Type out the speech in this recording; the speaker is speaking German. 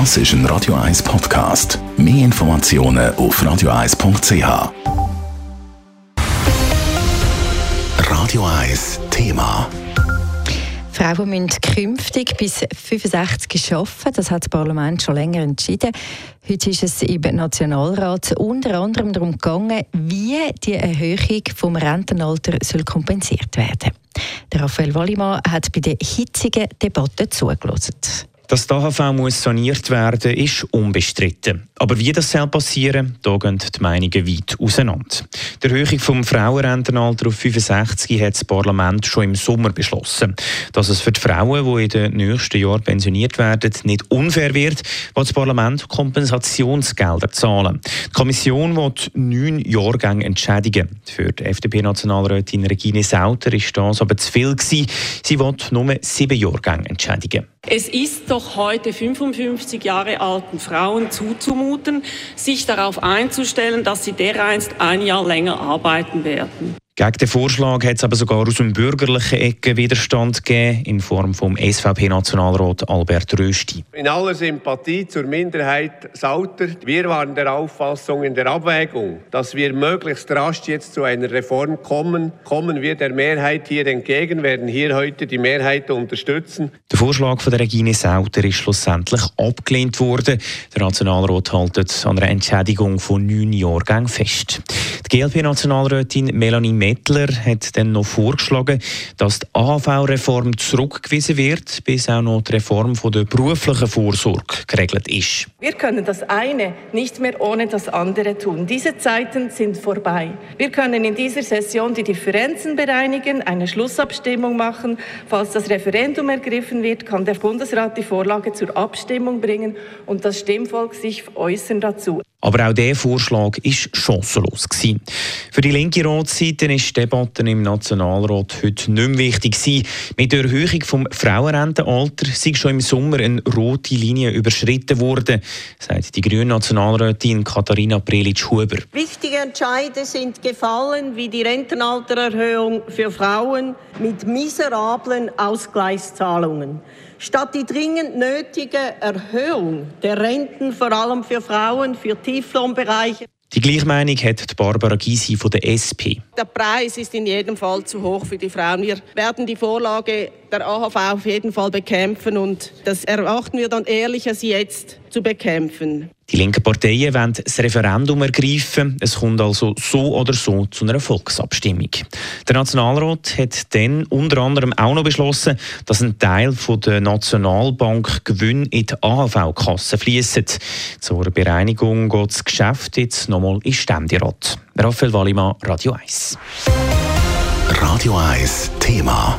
Das ist ein Radio 1 Podcast. Mehr Informationen auf radio1.ch. Radio 1 Thema. Frauen müssen künftig bis 65 arbeiten. Das hat das Parlament schon länger entschieden. Heute ist es im Nationalrat unter anderem darum gegangen, wie die Erhöhung vom Rentenalter soll kompensiert werden. Der Raphael Wallimann hat bei der hitzigen Debatte zugelassen. Dass die AHV muss saniert werden ist unbestritten. Aber wie das soll passieren, da gehen die Meinungen weit auseinander. Die Erhöhung vom Frauenrentenalter auf 65 hat das Parlament schon im Sommer beschlossen. Dass es für die Frauen, die in den nächsten Jahren pensioniert werden, nicht unfair wird, will das Parlament Kompensationsgelder zahlen. Die Kommission will neun Jahrgänge entschädigen. Für die FDP-Nationalrätin Regine Sauter ist das aber zu viel. Sie will nur sieben Jahrgänge entschädigen. Es ist doch heute 55 Jahre alten Frauen zuzumuten, sich darauf einzustellen, dass sie dereinst ein Jahr länger arbeiten werden. Gegen den Vorschlag hat es aber sogar aus dem bürgerlichen Ecke Widerstand gegeben, in Form vom SVP-Nationalrat Albert Rösti. In aller Sympathie zur Minderheit Sauter, wir waren der Auffassung in der Abwägung, dass wir möglichst rasch jetzt zu einer Reform kommen, kommen wir der Mehrheit hier entgegen, werden hier heute die Mehrheit unterstützen. Der Vorschlag von der Regine Sauter ist schlussendlich abgelehnt worden. Der Nationalrat hält an einer Entschädigung von neun Jahrgängen fest. Die GLP-Nationalrätin Melanie Mettler hat dann noch vorgeschlagen, dass die AHV-Reform zurückgewiesen wird, bis auch noch die Reform der beruflichen Vorsorge geregelt ist. Wir können das eine nicht mehr ohne das andere tun. Diese Zeiten sind vorbei. Wir können in dieser Session die Differenzen bereinigen, eine Schlussabstimmung machen. Falls das Referendum ergriffen wird, kann der Bundesrat die Vorlage zur Abstimmung bringen und das Stimmvolk sich äußern dazu. Aber auch dieser Vorschlag war chancenlos. Für die linke Ratsseite ist die Debatte im Nationalrat heute nicht mehr wichtig. Gewesen. Mit der Erhöhung des Frauenrentenalters sei schon im Sommer eine rote Linie überschritten worden, sagt die grüne Nationalrätin Katharina Prelitsch-Huber. Wichtige Entscheide sind gefallen, wie die Rentenaltererhöhung für Frauen mit miserablen Ausgleichszahlungen. Statt die dringend nötige Erhöhung der Renten, vor allem für Frauen, für Tieflohnbereiche, die gleiche Meinung hat die Barbara Gysi von der SP. Der Preis ist in jedem Fall zu hoch für die Frauen. Wir werden die Vorlage der AHV auf jeden Fall bekämpfen und das erwarten wir dann ehrlicher, sie jetzt zu bekämpfen. Die linken Parteien wollen das Referendum ergreifen. Es kommt also so oder so zu einer Volksabstimmung. Der Nationalrat hat dann unter anderem auch noch beschlossen, dass ein Teil von der Nationalbank Gewinn in die AHV-Kasse fließt. Zur Bereinigung geht das Geschäft jetzt nochmal in Ständerat. Raphael Wallimann, Radio 1. Radio 1 Thema.